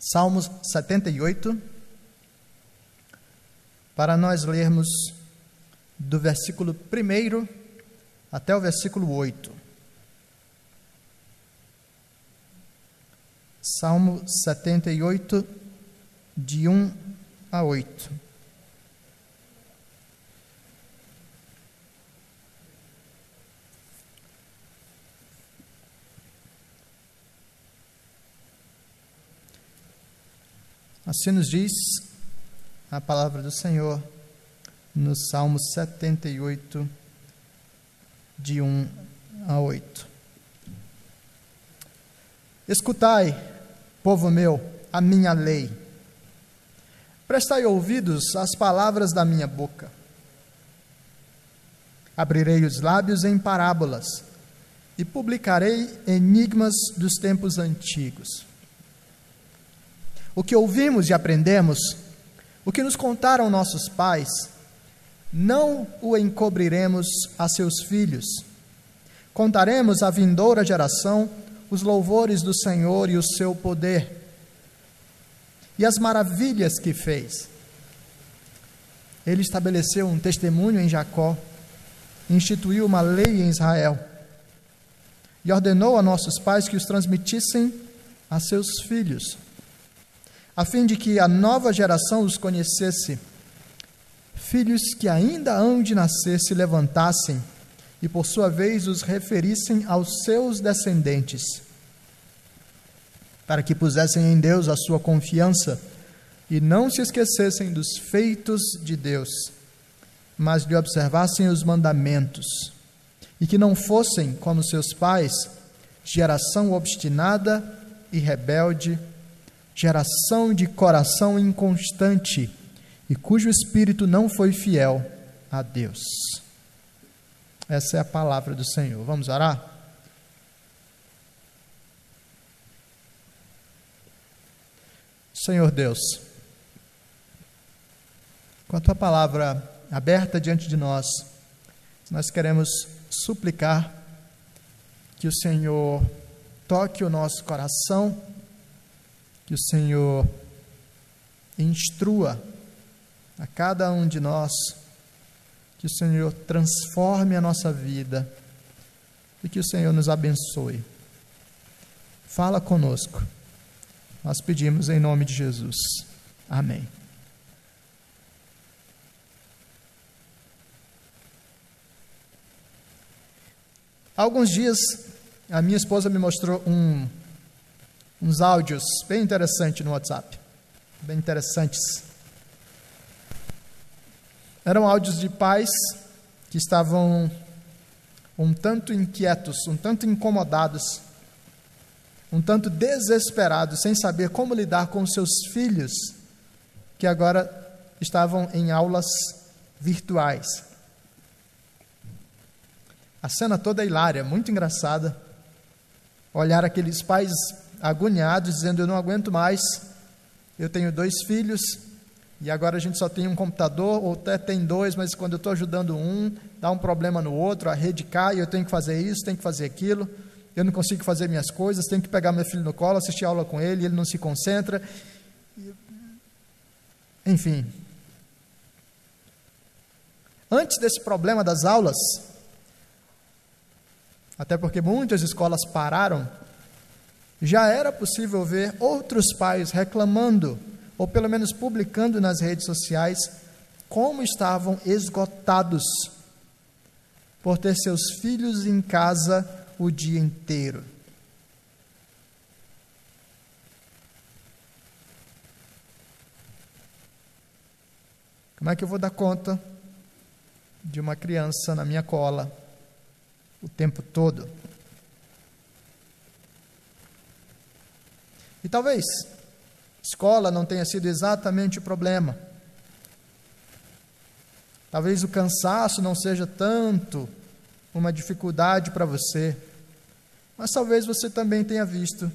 Salmos 78, para nós lermos do versículo 1 até o versículo 8. Salmo 78, de 1 a 8. Assim nos diz a palavra do Senhor no Salmo 78, de 1 a 8. Escutai, povo meu, a minha lei. Prestai ouvidos às palavras da minha boca. Abrirei os lábios em parábolas e publicarei enigmas dos tempos antigos o que ouvimos e aprendemos, o que nos contaram nossos pais, não o encobriremos a seus filhos. Contaremos à vindoura geração os louvores do Senhor e o seu poder e as maravilhas que fez. Ele estabeleceu um testemunho em Jacó, instituiu uma lei em Israel e ordenou a nossos pais que os transmitissem a seus filhos a fim de que a nova geração os conhecesse. Filhos que ainda hão de nascer se levantassem e, por sua vez, os referissem aos seus descendentes, para que pusessem em Deus a sua confiança e não se esquecessem dos feitos de Deus, mas lhe observassem os mandamentos, e que não fossem, como seus pais, geração obstinada e rebelde, geração de coração inconstante e cujo espírito não foi fiel a Deus. Essa é a palavra do Senhor. Vamos orar? Senhor Deus, com a tua palavra aberta diante de nós, nós queremos suplicar que o Senhor toque o nosso coração que o Senhor instrua a cada um de nós, que o Senhor transforme a nossa vida e que o Senhor nos abençoe. Fala conosco. Nós pedimos em nome de Jesus. Amém. Alguns dias, a minha esposa me mostrou um uns áudios bem interessantes no WhatsApp. Bem interessantes. Eram áudios de pais que estavam um tanto inquietos, um tanto incomodados, um tanto desesperados, sem saber como lidar com seus filhos, que agora estavam em aulas virtuais. A cena toda é hilária, muito engraçada. Olhar aqueles pais agoniados, dizendo: Eu não aguento mais, eu tenho dois filhos e agora a gente só tem um computador, ou até tem dois, mas quando eu estou ajudando um, dá um problema no outro, a rede cai, eu tenho que fazer isso, tenho que fazer aquilo, eu não consigo fazer minhas coisas, tenho que pegar meu filho no colo, assistir aula com ele, ele não se concentra. Enfim. Antes desse problema das aulas, até porque muitas escolas pararam já era possível ver outros pais reclamando, ou pelo menos publicando nas redes sociais, como estavam esgotados por ter seus filhos em casa o dia inteiro. Como é que eu vou dar conta de uma criança na minha cola o tempo todo? E talvez escola não tenha sido exatamente o problema. Talvez o cansaço não seja tanto uma dificuldade para você, mas talvez você também tenha visto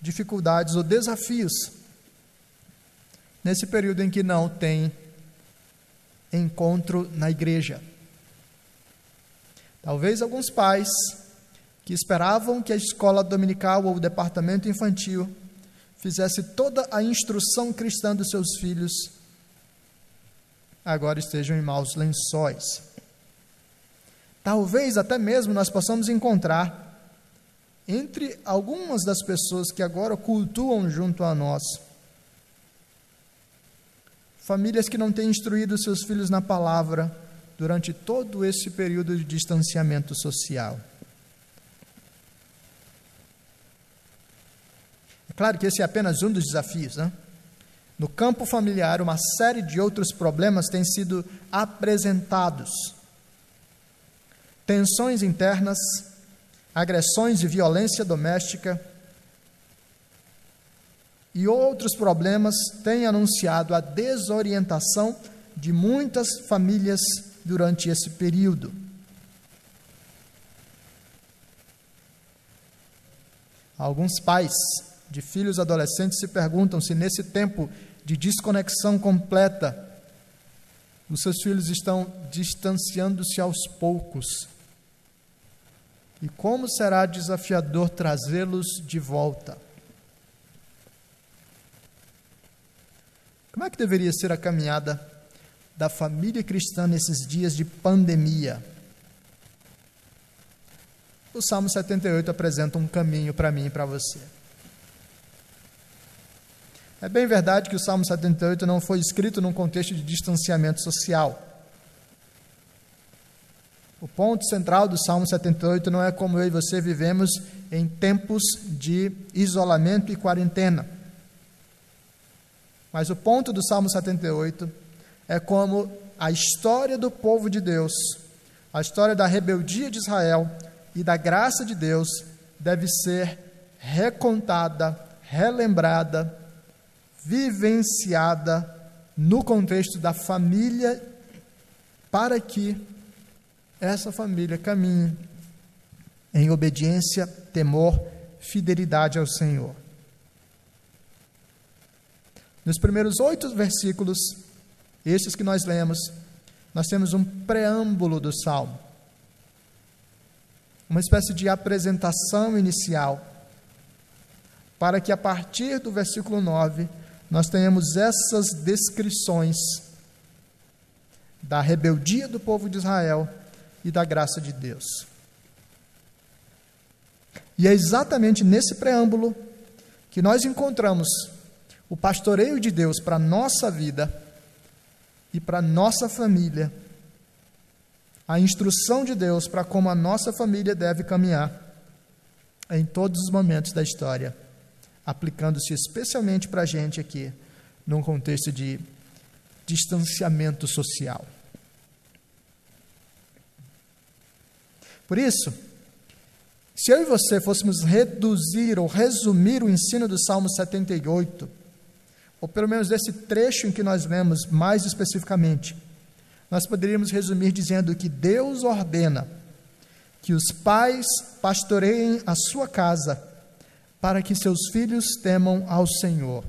dificuldades ou desafios nesse período em que não tem encontro na igreja. Talvez alguns pais que esperavam que a escola dominical ou o departamento infantil fizesse toda a instrução cristã dos seus filhos, agora estejam em maus lençóis. Talvez até mesmo nós possamos encontrar entre algumas das pessoas que agora cultuam junto a nós, famílias que não têm instruído seus filhos na palavra durante todo esse período de distanciamento social. Claro que esse é apenas um dos desafios, né? No campo familiar, uma série de outros problemas têm sido apresentados tensões internas, agressões e violência doméstica e outros problemas têm anunciado a desorientação de muitas famílias durante esse período. Alguns pais de filhos adolescentes se perguntam se nesse tempo de desconexão completa os seus filhos estão distanciando-se aos poucos e como será desafiador trazê-los de volta. Como é que deveria ser a caminhada da família cristã nesses dias de pandemia? O Salmo 78 apresenta um caminho para mim e para você. É bem verdade que o Salmo 78 não foi escrito num contexto de distanciamento social. O ponto central do Salmo 78 não é como eu e você vivemos em tempos de isolamento e quarentena. Mas o ponto do Salmo 78 é como a história do povo de Deus, a história da rebeldia de Israel e da graça de Deus deve ser recontada, relembrada, vivenciada no contexto da família para que essa família caminhe em obediência, temor, fidelidade ao Senhor. Nos primeiros oito versículos, estes que nós lemos, nós temos um preâmbulo do salmo, uma espécie de apresentação inicial, para que a partir do versículo 9 nós tenhamos essas descrições da rebeldia do povo de Israel e da graça de Deus. E é exatamente nesse preâmbulo que nós encontramos o pastoreio de Deus para a nossa vida e para a nossa família, a instrução de Deus para como a nossa família deve caminhar em todos os momentos da história, aplicando-se especialmente para a gente aqui, num contexto de distanciamento social. Por isso, se eu e você fôssemos reduzir ou resumir o ensino do Salmo 78, ou pelo menos desse trecho em que nós vemos mais especificamente, nós poderíamos resumir dizendo que Deus ordena que os pais pastoreiem a sua casa para que seus filhos temam ao Senhor.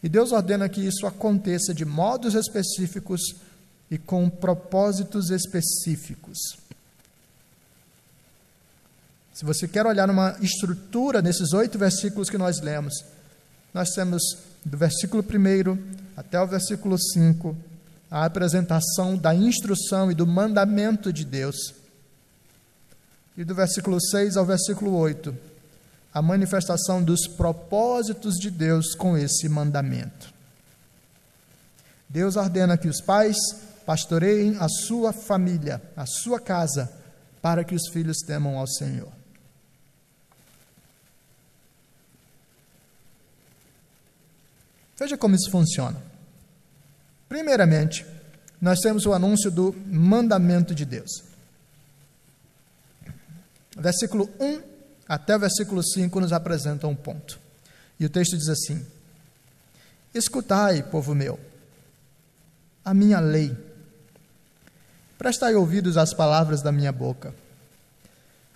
E Deus ordena que isso aconteça de modos específicos e com propósitos específicos. Se você quer olhar numa estrutura nesses oito versículos que nós lemos, nós temos do versículo 1 até o versículo 5 a apresentação da instrução e do mandamento de Deus. E do versículo 6 ao versículo 8, a manifestação dos propósitos de Deus com esse mandamento. Deus ordena que os pais pastoreiem a sua família, a sua casa, para que os filhos temam ao Senhor. Veja como isso funciona. Primeiramente, nós temos o anúncio do mandamento de Deus. Versículo 1 até o versículo 5 nos apresenta um ponto. E o texto diz assim: Escutai, povo meu, a minha lei Prestai ouvidos às palavras da minha boca.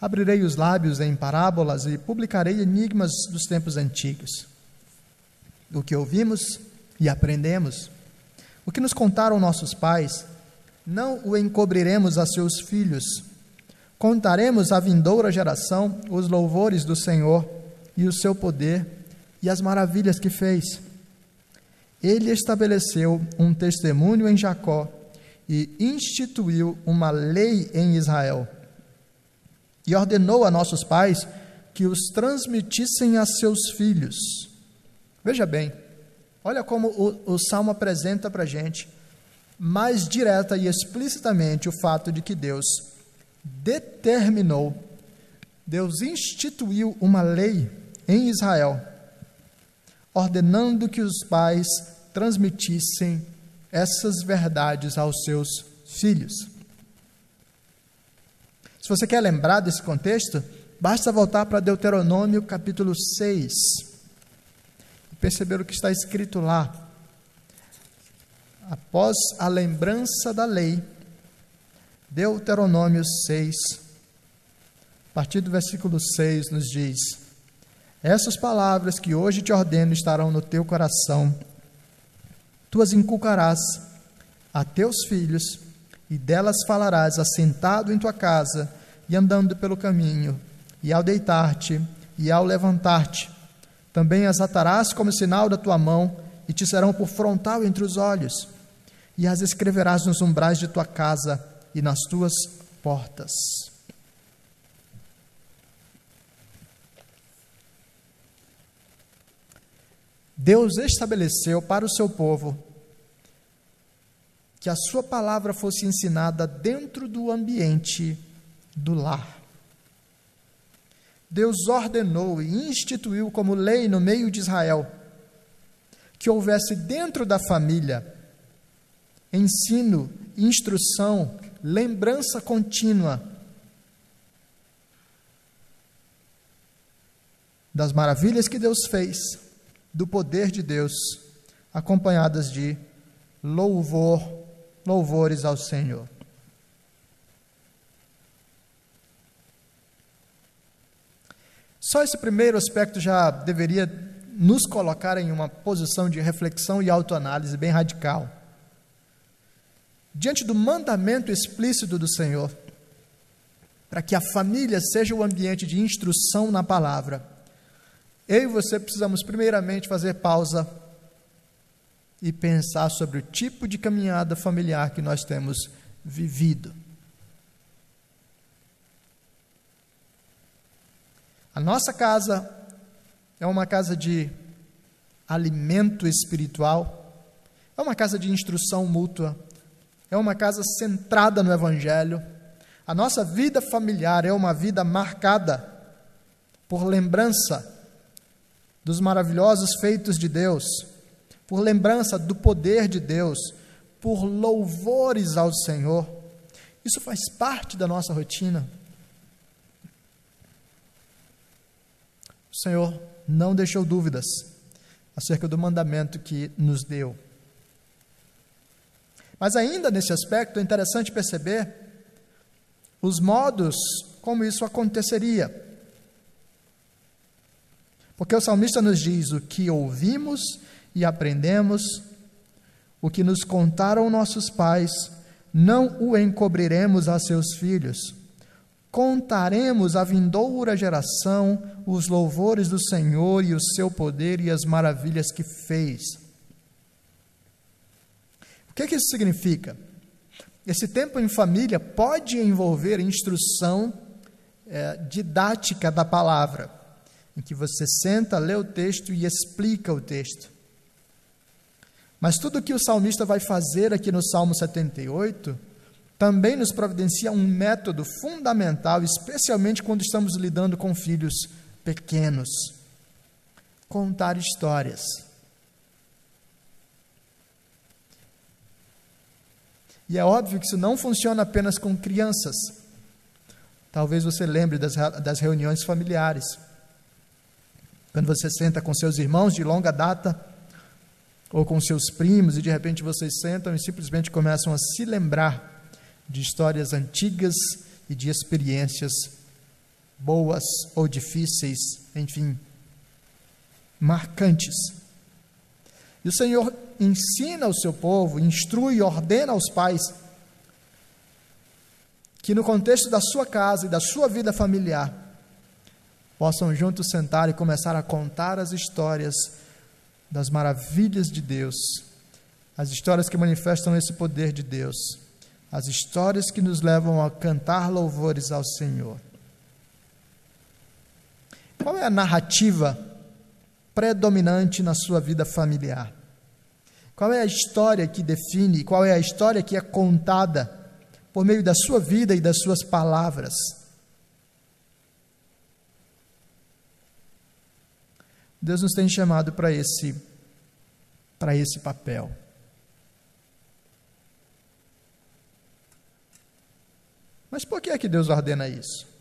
Abrirei os lábios em parábolas e publicarei enigmas dos tempos antigos. O que ouvimos e aprendemos, o que nos contaram nossos pais, não o encobriremos a seus filhos. Contaremos à vindoura geração os louvores do Senhor, e o seu poder e as maravilhas que fez. Ele estabeleceu um testemunho em Jacó e instituiu uma lei em Israel. E ordenou a nossos pais que os transmitissem a seus filhos. Veja bem, olha como o, o Salmo apresenta para a gente, mais direta e explicitamente, o fato de que Deus determinou, Deus instituiu uma lei em Israel, ordenando que os pais transmitissem essas verdades aos seus filhos. Se você quer lembrar desse contexto, basta voltar para Deuteronômio capítulo 6 e perceber o que está escrito lá. Após a lembrança da lei, Deuteronômio 6, a partir do versículo 6, nos diz: Essas palavras que hoje te ordeno estarão no teu coração, tu as inculcarás a teus filhos, e delas falarás assentado em tua casa e andando pelo caminho, e ao deitar-te e ao levantar-te. Também as atarás como sinal da tua mão, e te serão por frontal entre os olhos, e as escreverás nos umbrais de tua casa e nas tuas portas. Deus estabeleceu para o seu povo que a sua palavra fosse ensinada dentro do ambiente do lar. Deus ordenou e instituiu como lei no meio de Israel que houvesse dentro da família ensino, instrução, lembrança contínua das maravilhas que Deus fez, do poder de Deus, acompanhadas de louvor, louvores ao Senhor. Só esse primeiro aspecto já deveria nos colocar em uma posição de reflexão e autoanálise bem radical diante do mandamento explícito do Senhor, para que a família seja o ambiente de instrução na palavra, eu e você precisamos primeiramente fazer pausa e pensar sobre o tipo de caminhada familiar que nós temos vivido. A nossa casa é uma casa de alimento espiritual, é uma casa de instrução mútua, é uma casa centrada no Evangelho. A nossa vida familiar é uma vida marcada por lembrança dos maravilhosos feitos de Deus, por lembrança do poder de Deus, por louvores ao Senhor. Isso faz parte da nossa rotina. O Senhor não deixou dúvidas acerca do mandamento que nos deu. Mas ainda nesse aspecto é interessante perceber os modos como isso aconteceria. Porque o salmista nos diz: o que ouvimos e aprendemos, o que nos contaram nossos pais, não o encobriremos a seus filhos. Contaremos à vindoura geração os louvores do Senhor e o seu poder e as maravilhas que fez. O que, é que isso significa? Esse tempo em família pode envolver instrução é, didática da palavra, em que você senta, lê o texto e explica o texto. Mas tudo o que o salmista vai fazer aqui no Salmo 78 também nos providencia um método fundamental, especialmente quando estamos lidando com filhos pequenos: contar histórias. E é óbvio que isso não funciona apenas com crianças. Talvez você lembre das, das reuniões familiares. Quando você senta com seus irmãos de longa data, ou com seus primos, e de repente vocês sentam e simplesmente começam a se lembrar de histórias antigas e de experiências boas ou difíceis, enfim, marcantes. E o Senhor ensina o seu povo, instrui e ordena aos pais que, no contexto da sua casa e da sua vida familiar, possam juntos sentar e começar a contar as histórias das maravilhas de Deus, as histórias que manifestam esse poder de Deus, as histórias que nos levam a cantar louvores ao Senhor. Qual é a narrativa predominante na sua vida familiar? Qual é a história que define, qual é a história que é contada por meio da sua vida e das suas palavras? Deus nos tem chamado para esse para esse papel. Mas por que é que Deus ordena isso?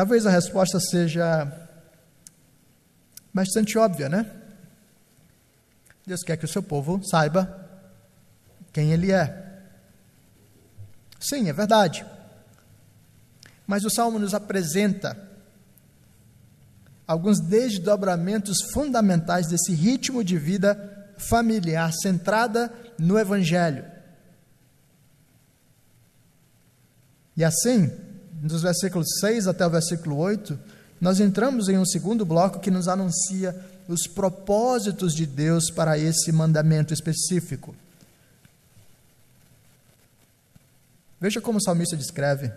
Talvez a resposta seja bastante óbvia, né? Deus quer que o seu povo saiba quem Ele é. Sim, é verdade. Mas o Salmo nos apresenta alguns desdobramentos fundamentais desse ritmo de vida familiar centrada no Evangelho. E assim, dos versículos 6 até o versículo 8, nós entramos em um segundo bloco que nos anuncia os propósitos de Deus para esse mandamento específico. Veja como o salmista descreve.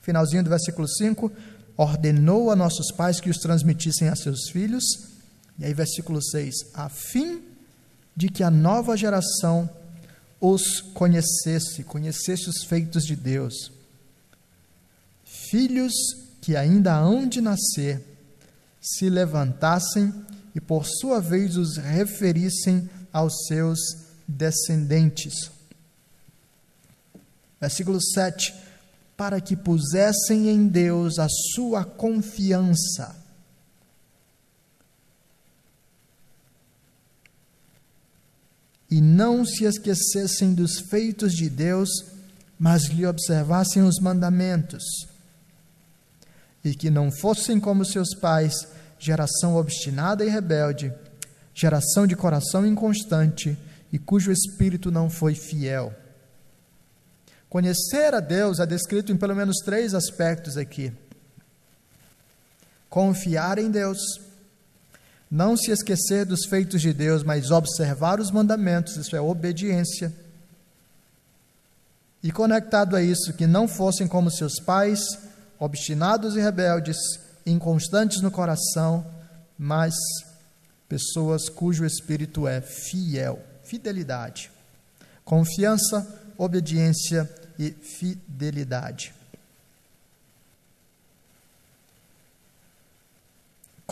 Finalzinho do versículo 5: ordenou a nossos pais que os transmitissem a seus filhos. E aí, versículo 6: a fim de que a nova geração os conhecesse, conhecesse os feitos de Deus. Filhos que ainda hão de nascer, se levantassem e por sua vez os referissem aos seus descendentes. Versículo 7: Para que pusessem em Deus a sua confiança. E não se esquecessem dos feitos de Deus, mas lhe observassem os mandamentos. E que não fossem como seus pais, geração obstinada e rebelde, geração de coração inconstante e cujo espírito não foi fiel. Conhecer a Deus é descrito em pelo menos três aspectos aqui: confiar em Deus, não se esquecer dos feitos de Deus, mas observar os mandamentos, isso é obediência. E conectado a isso, que não fossem como seus pais, obstinados e rebeldes, inconstantes no coração, mas pessoas cujo espírito é fiel, fidelidade, confiança, obediência e fidelidade.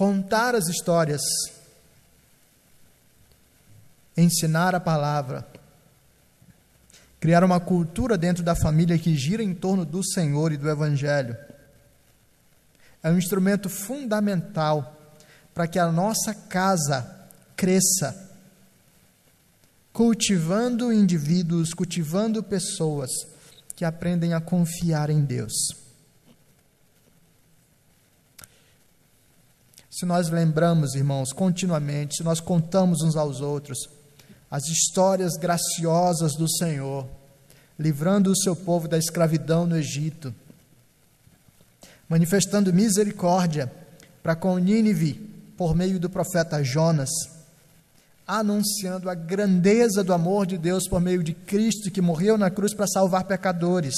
Contar as histórias, ensinar a palavra, criar uma cultura dentro da família que gira em torno do Senhor e do Evangelho. É um instrumento fundamental para que a nossa casa cresça, cultivando indivíduos, cultivando pessoas que aprendem a confiar em Deus. Se nós lembramos, irmãos, continuamente, se nós contamos uns aos outros as histórias graciosas do Senhor, livrando o seu povo da escravidão no Egito, manifestando misericórdia para com Nínive por meio do profeta Jonas, anunciando a grandeza do amor de Deus por meio de Cristo que morreu na cruz para salvar pecadores.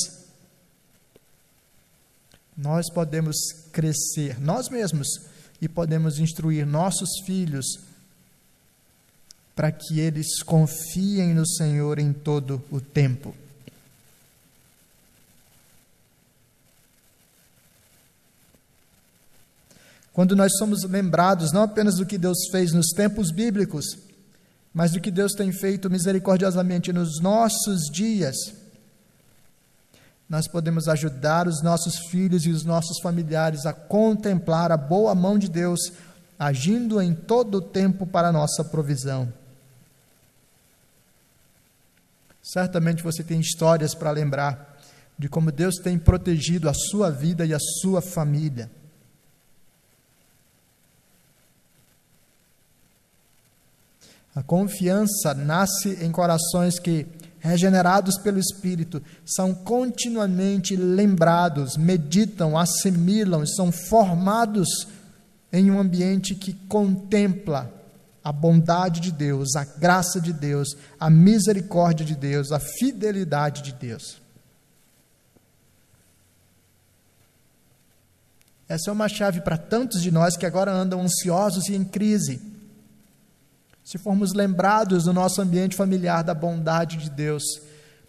Nós podemos crescer, nós mesmos, e podemos instruir nossos filhos para que eles confiem no Senhor em todo o tempo. Quando nós somos lembrados não apenas do que Deus fez nos tempos bíblicos, mas do que Deus tem feito misericordiosamente nos nossos dias, nós podemos ajudar os nossos filhos e os nossos familiares a contemplar a boa mão de Deus agindo em todo o tempo para nossa provisão. Certamente você tem histórias para lembrar de como Deus tem protegido a sua vida e a sua família. A confiança nasce em corações que, regenerados pelo Espírito, são continuamente lembrados, meditam, assimilam, são formados em um ambiente que contempla a bondade de Deus, a graça de Deus, a misericórdia de Deus, a fidelidade de Deus. Essa é uma chave para tantos de nós que agora andam ansiosos e em crise. Se formos lembrados no nosso ambiente familiar da bondade de Deus,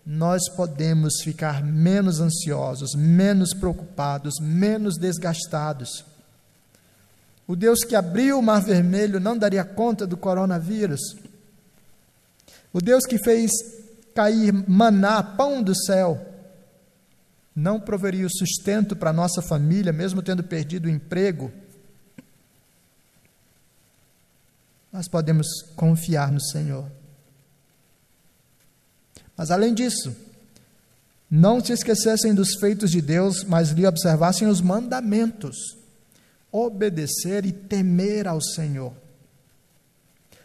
nós podemos ficar menos ansiosos, menos preocupados, menos desgastados. O Deus que abriu o Mar Vermelho não daria conta do coronavírus. O Deus que fez cair maná, pão do céu, não proveria o sustento para nossa família, mesmo tendo perdido o emprego. Nós podemos confiar no Senhor. Mas além disso, não se esquecessem dos feitos de Deus, mas lhe observassem os mandamentos obedecer e temer ao Senhor.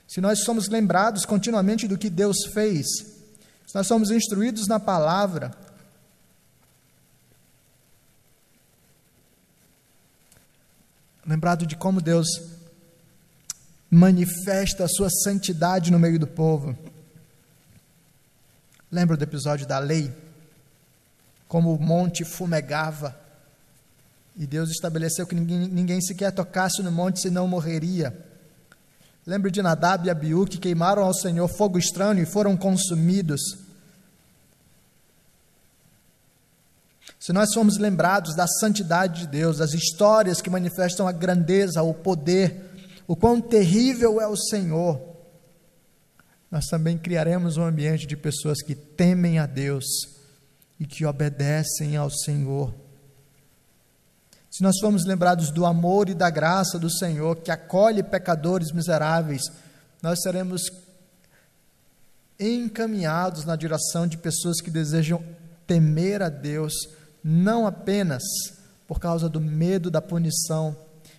Se nós somos lembrados continuamente do que Deus fez, se nós somos instruídos na palavra, lembrado de como Deus manifesta a sua santidade no meio do povo. Lembra do episódio da lei? Como o monte fumegava e Deus estabeleceu que ninguém, ninguém sequer tocasse no monte, senão morreria. Lembra de Nadab e Abiú que queimaram ao Senhor fogo estranho e foram consumidos. Se nós formos lembrados da santidade de Deus, das histórias que manifestam a grandeza, o poder, o quão terrível é o Senhor, nós também criaremos um ambiente de pessoas que temem a Deus e que obedecem ao Senhor. Se nós formos lembrados do amor e da graça do Senhor, que acolhe pecadores miseráveis, nós seremos encaminhados na direção de pessoas que desejam temer a Deus, não apenas por causa do medo da punição,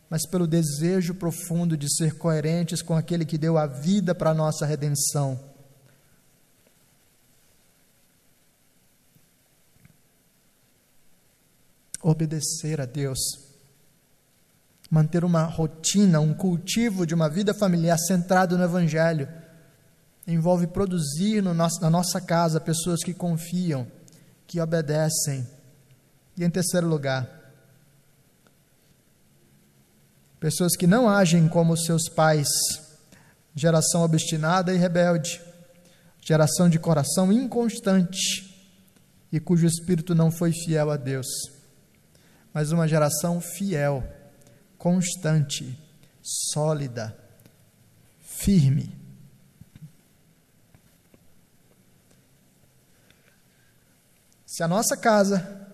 mas pelo desejo profundo de ser coerentes com aquele que deu a vida para a nossa redenção. obedecer a Deus. Manter uma rotina, um cultivo de uma vida familiar centrado no Evangelho. Envolve produzir no nosso, na nossa casa pessoas que confiam, que obedecem. E em terceiro lugar, pessoas que não agem como seus pais, geração obstinada e rebelde, geração de coração inconstante e cujo espírito não foi fiel a Deus. Mas uma geração fiel, constante, sólida, firme. Se a nossa casa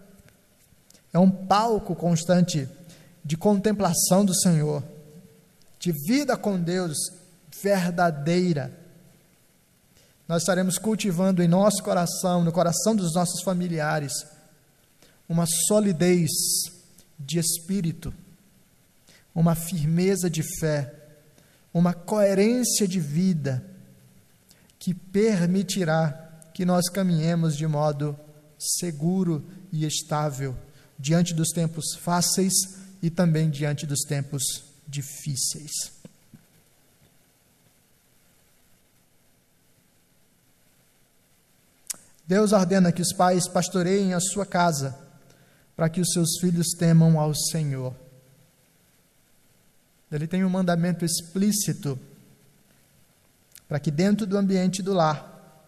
é um palco constante de contemplação do Senhor, de vida com Deus verdadeira, nós estaremos cultivando em nosso coração, no coração dos nossos familiares, uma solidez de espírito, uma firmeza de fé, uma coerência de vida que permitirá que nós caminhemos de modo seguro e estável diante dos tempos fáceis e também diante dos tempos difíceis. Deus ordena que os pais pastoreiem a sua casa para que os seus filhos temam ao Senhor. Ele tem um mandamento explícito para que dentro do ambiente do lar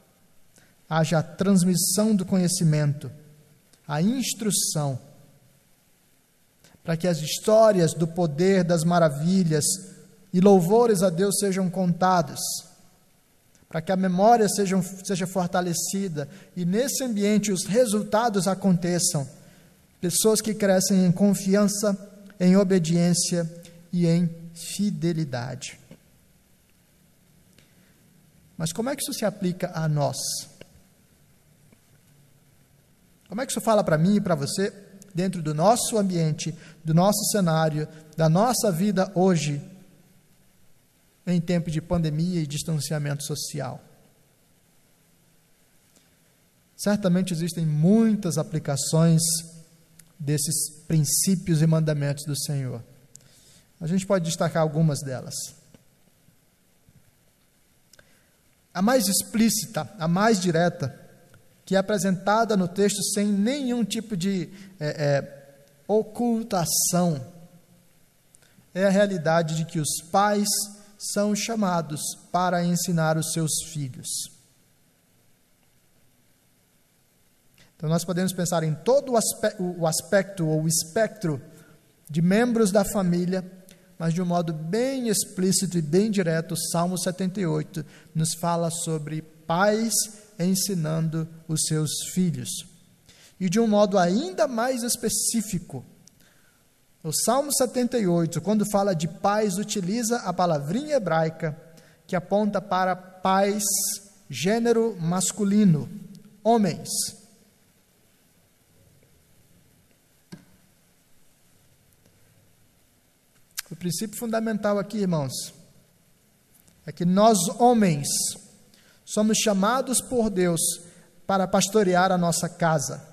haja a transmissão do conhecimento, a instrução, para que as histórias do poder, das maravilhas e louvores a Deus sejam contados, para que a memória seja, seja fortalecida e nesse ambiente os resultados aconteçam Pessoas que crescem em confiança, em obediência e em fidelidade. Mas como é que isso se aplica a nós? Como é que isso fala para mim e para você, dentro do nosso ambiente, do nosso cenário, da nossa vida hoje? em tempo de pandemia e distanciamento social. Certamente existem muitas aplicações desses princípios e mandamentos do Senhor. A gente pode destacar algumas delas. A mais explícita, a mais direta, que é apresentada no texto sem nenhum tipo de é, é, ocultação, é a realidade de que os pais são chamados para ensinar os seus filhos. Então, nós podemos pensar em todo o aspecto, ou o espectro de membros da família, mas de um modo bem explícito e bem direto, o Salmo 78 nos fala sobre pais ensinando os seus filhos. E de um modo ainda mais específico, o Salmo 78, quando fala de pais, utiliza a palavrinha hebraica que aponta para pais, gênero masculino, homens. O princípio fundamental aqui, irmãos, é que nós, homens, somos chamados por Deus para pastorear a nossa casa.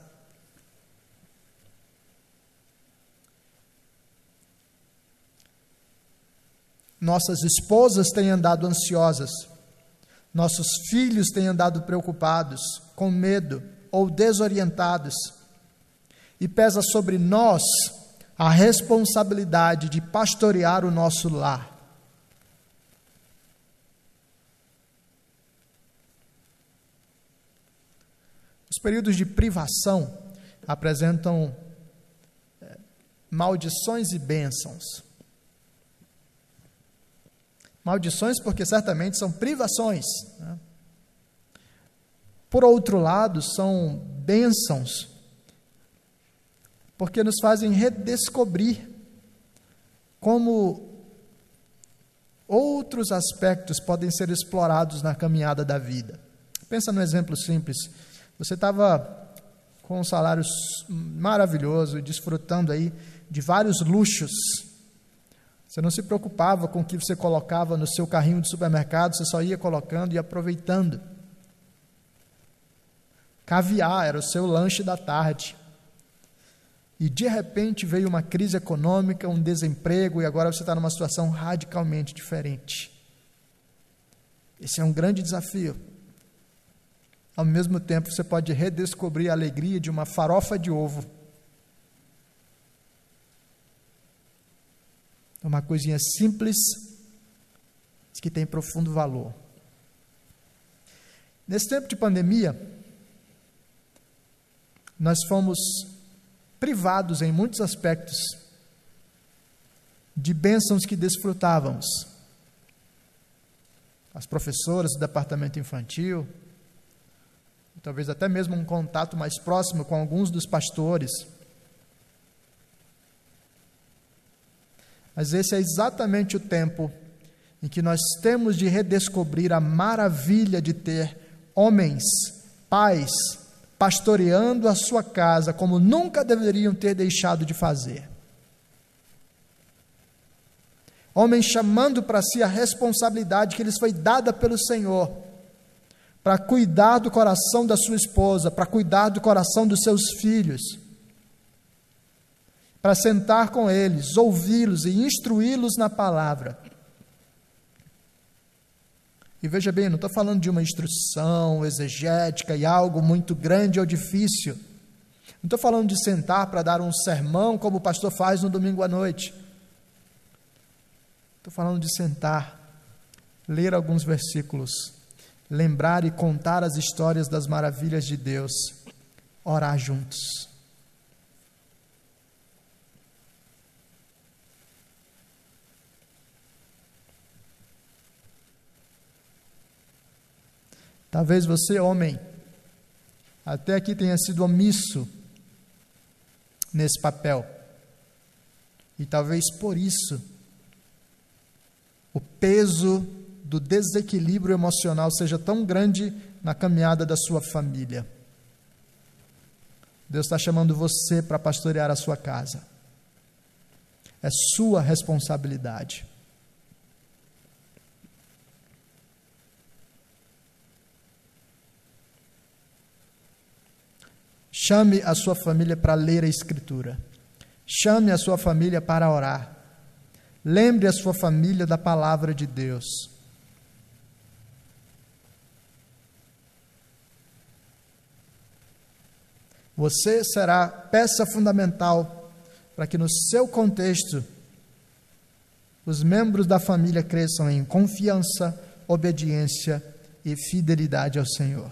Nossas esposas têm andado ansiosas, nossos filhos têm andado preocupados, com medo ou desorientados, e pesa sobre nós a responsabilidade de pastorear o nosso lar. Os períodos de privação apresentam é, maldições e bênçãos. Maldições, porque certamente são privações. Né? Por outro lado, são bênçãos, porque nos fazem redescobrir como outros aspectos podem ser explorados na caminhada da vida. Pensa no exemplo simples. Você estava com um salário maravilhoso, desfrutando aí de vários luxos. Você não se preocupava com o que você colocava no seu carrinho de supermercado, você só ia colocando e aproveitando. Caviar era o seu lanche da tarde e de repente veio uma crise econômica, um desemprego, e agora você está numa situação radicalmente diferente. Esse é um grande desafio. Ao mesmo tempo, você pode redescobrir a alegria de uma farofa de ovo. Uma coisinha simples, que tem profundo valor. Nesse tempo de pandemia, nós fomos privados em muitos aspectos de bênçãos que desfrutávamos. As professoras do departamento infantil, talvez até mesmo um contato mais próximo com alguns dos pastores. Mas esse é exatamente o tempo em que nós temos de redescobrir a maravilha de ter homens, pais, pastoreando a sua casa como nunca deveriam ter deixado de fazer. Homens chamando para si a responsabilidade que lhes foi dada pelo Senhor, para cuidar do coração da sua esposa, para cuidar do coração dos seus filhos, para sentar com eles, ouvi-los e instruí-los na palavra. E veja bem, não estou falando de uma instrução exegética e algo muito grande ou difícil. Não estou falando de sentar para dar um sermão como o pastor faz no domingo à noite. Estou falando de sentar, ler alguns versículos, lembrar e contar as histórias das maravilhas de Deus, orar juntos. Talvez você, homem, até aqui tenha sido omisso nesse papel. E talvez por isso o peso do desequilíbrio emocional seja tão grande na caminhada da sua família. Deus está chamando você para pastorear a sua casa. É sua responsabilidade. Chame a sua família para ler a Escritura. Chame a sua família para orar. Lembre a sua família da palavra de Deus. Você será peça fundamental para que no seu contexto os membros da família cresçam em confiança, obediência e fidelidade ao Senhor.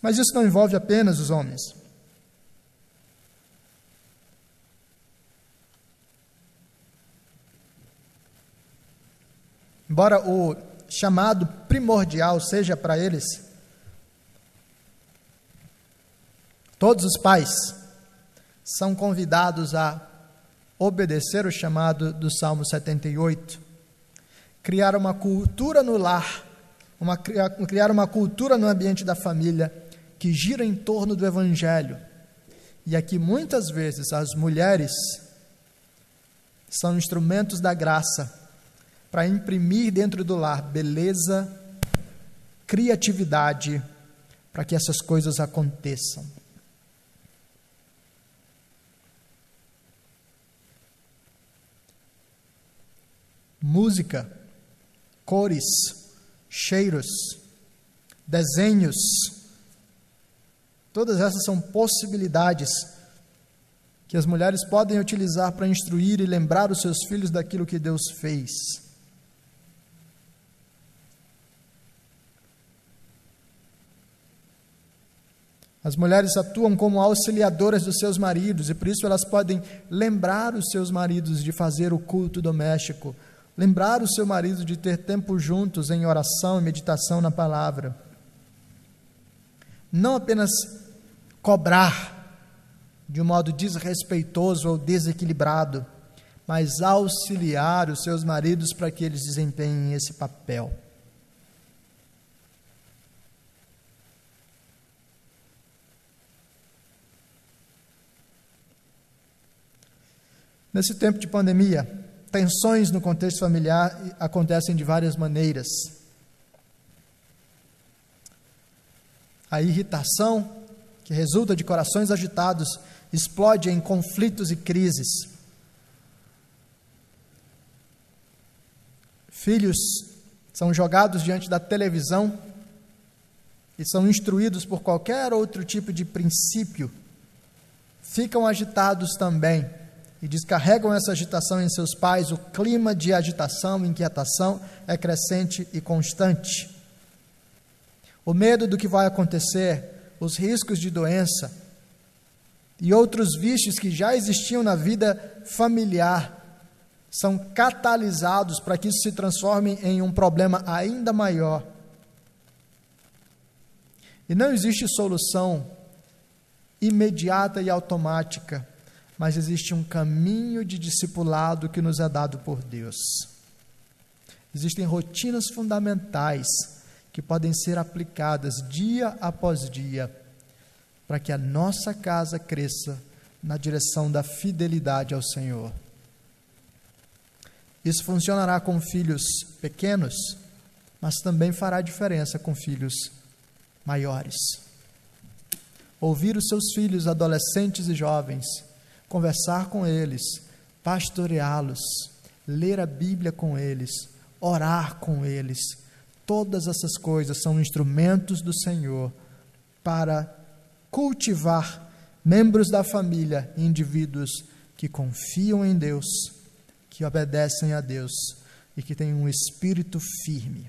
Mas isso não envolve apenas os homens. Embora o chamado primordial seja para eles, todos os pais são convidados a obedecer o chamado do Salmo 78, criar uma cultura no lar, uma, criar uma cultura no ambiente da família que gira em torno do Evangelho. E aqui muitas vezes as mulheres são instrumentos da graça para imprimir dentro do lar beleza, criatividade, para que essas coisas aconteçam. Música, cores, cheiros, desenhos, todas essas são possibilidades que as mulheres podem utilizar para instruir e lembrar os seus filhos daquilo que Deus fez. As mulheres atuam como auxiliadoras dos seus maridos e por isso elas podem lembrar os seus maridos de fazer o culto doméstico, lembrar o seu marido de ter tempo juntos em oração e meditação na palavra. Não apenas cobrar de um modo desrespeitoso ou desequilibrado, mas auxiliar os seus maridos para que eles desempenhem esse papel. Nesse tempo de pandemia, tensões no contexto familiar acontecem de várias maneiras. A irritação, que resulta de corações agitados, explode em conflitos e crises. Filhos são jogados diante da televisão e são instruídos por qualquer outro tipo de princípio, ficam agitados também e descarregam essa agitação em seus pais, o clima de agitação, inquietação é crescente e constante. O medo do que vai acontecer, os riscos de doença e outros vícios que já existiam na vida familiar são catalisados para que isso se transforme em um problema ainda maior. E não existe solução imediata e automática mas existe um caminho de discipulado que nos é dado por Deus. Existem rotinas fundamentais que podem ser aplicadas dia após dia para que a nossa casa cresça na direção da fidelidade ao Senhor. Isso funcionará com filhos pequenos, mas também fará diferença com filhos maiores. Ouvir os seus filhos, adolescentes e jovens, conversar com eles, pastoreá-los, ler a Bíblia com eles, orar com eles. Todas essas coisas são instrumentos do Senhor para cultivar membros da família, indivíduos que confiam em Deus, que obedecem a Deus e que têm um espírito firme.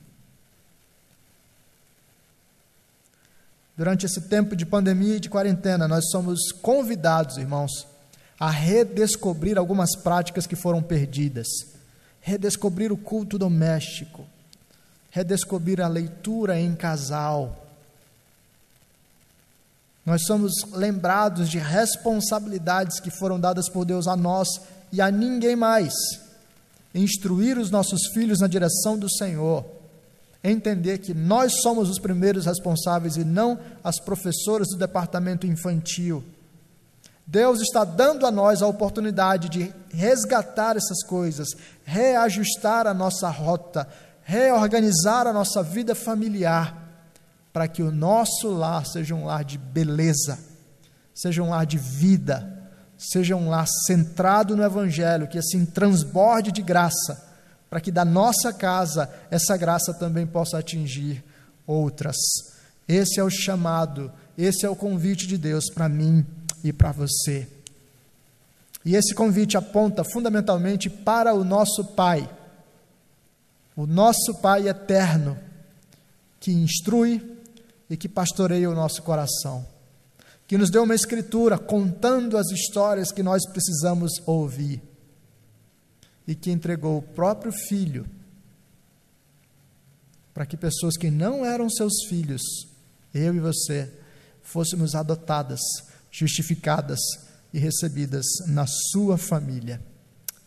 Durante esse tempo de pandemia e de quarentena, nós somos convidados, irmãos, a redescobrir algumas práticas que foram perdidas, redescobrir o culto doméstico, redescobrir a leitura em casal. Nós somos lembrados de responsabilidades que foram dadas por Deus a nós e a ninguém mais. Instruir os nossos filhos na direção do Senhor. Entender que nós somos os primeiros responsáveis e não as professoras do departamento infantil Deus está dando a nós a oportunidade de resgatar essas coisas, reajustar a nossa rota, reorganizar a nossa vida familiar para que o nosso lar seja um lar de beleza, seja um lar de vida, seja um lar centrado no Evangelho, que assim transborde de graça, para que da nossa casa essa graça também possa atingir outras. Esse é o chamado, esse é o convite de Deus para mim e para você. E esse convite aponta fundamentalmente para o nosso Pai, o nosso Pai eterno, que instrui e que pastoreia o nosso coração, que nos deu uma escritura contando as histórias que nós precisamos ouvir. E que entregou o próprio Filho para que pessoas que não eram seus filhos, eu e você, fôssemos adotadas, justificadas e recebidas na sua família.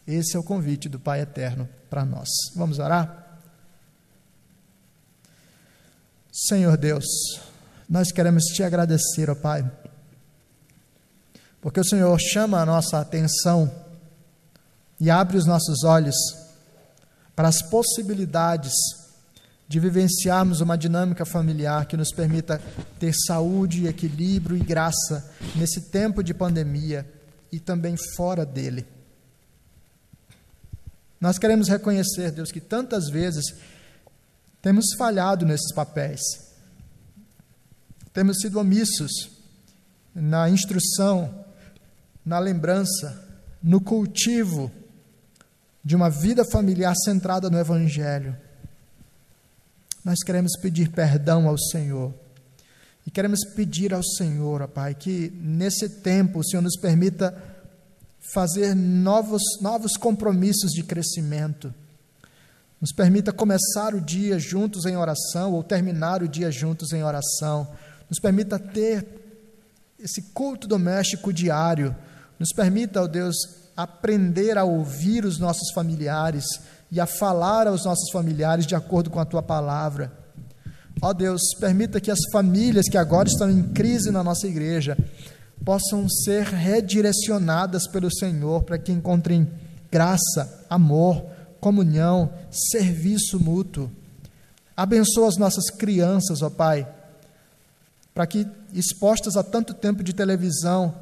Esse é o convite do Pai Eterno para nós. Vamos orar? Senhor Deus, nós queremos te agradecer, ó Pai, porque o Senhor chama a nossa atenção e abre os nossos olhos para as possibilidades de vivenciarmos uma dinâmica familiar que nos permita ter saúde, equilíbrio e graça nesse tempo de pandemia e também fora dele. Nós queremos reconhecer, Deus, que tantas vezes temos falhado nesses papéis, temos sido omissos na instrução, na lembrança, no cultivo de uma vida familiar centrada no Evangelho nós queremos pedir perdão ao Senhor. E queremos pedir ao Senhor, ó Pai, que nesse tempo o Senhor nos permita fazer novos, novos compromissos de crescimento. Nos permita começar o dia juntos em oração ou terminar o dia juntos em oração. Nos permita ter esse culto doméstico diário. Nos permita, ó Deus, aprender a ouvir os nossos familiares e a falar aos nossos familiares de acordo com a tua palavra. Ó Deus, permita que as famílias que agora estão em crise na nossa igreja possam ser redirecionadas pelo Senhor para que encontrem graça, amor, comunhão, serviço mútuo. Abençoa as nossas crianças, ó Pai, para que, expostas a tanto tempo de televisão,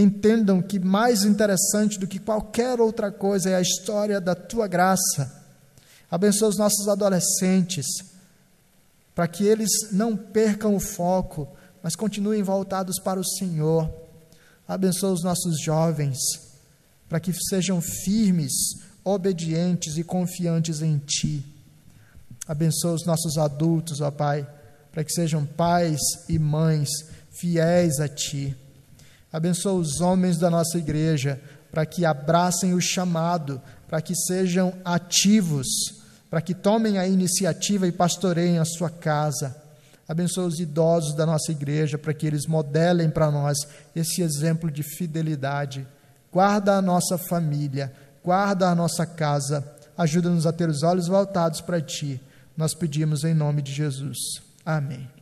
entendam que mais interessante do que qualquer outra coisa é a história da tua graça. Abençoa os nossos adolescentes, para que eles não percam o foco, mas continuem voltados para o Senhor. Abençoa os nossos jovens, para que sejam firmes, obedientes e confiantes em Ti. Abençoa os nossos adultos, ó Pai, para que sejam pais e mães fiéis a Ti. Abençoa os homens da nossa igreja para que abracem o chamado, para que sejam ativos, para que tomem a iniciativa e pastoreiem a sua casa. Abençoa os idosos da nossa igreja para que eles modelem para nós esse exemplo de fidelidade. Guarda a nossa família, guarda a nossa casa, ajuda-nos a ter os olhos voltados para Ti. Nós pedimos em nome de Jesus. Amém.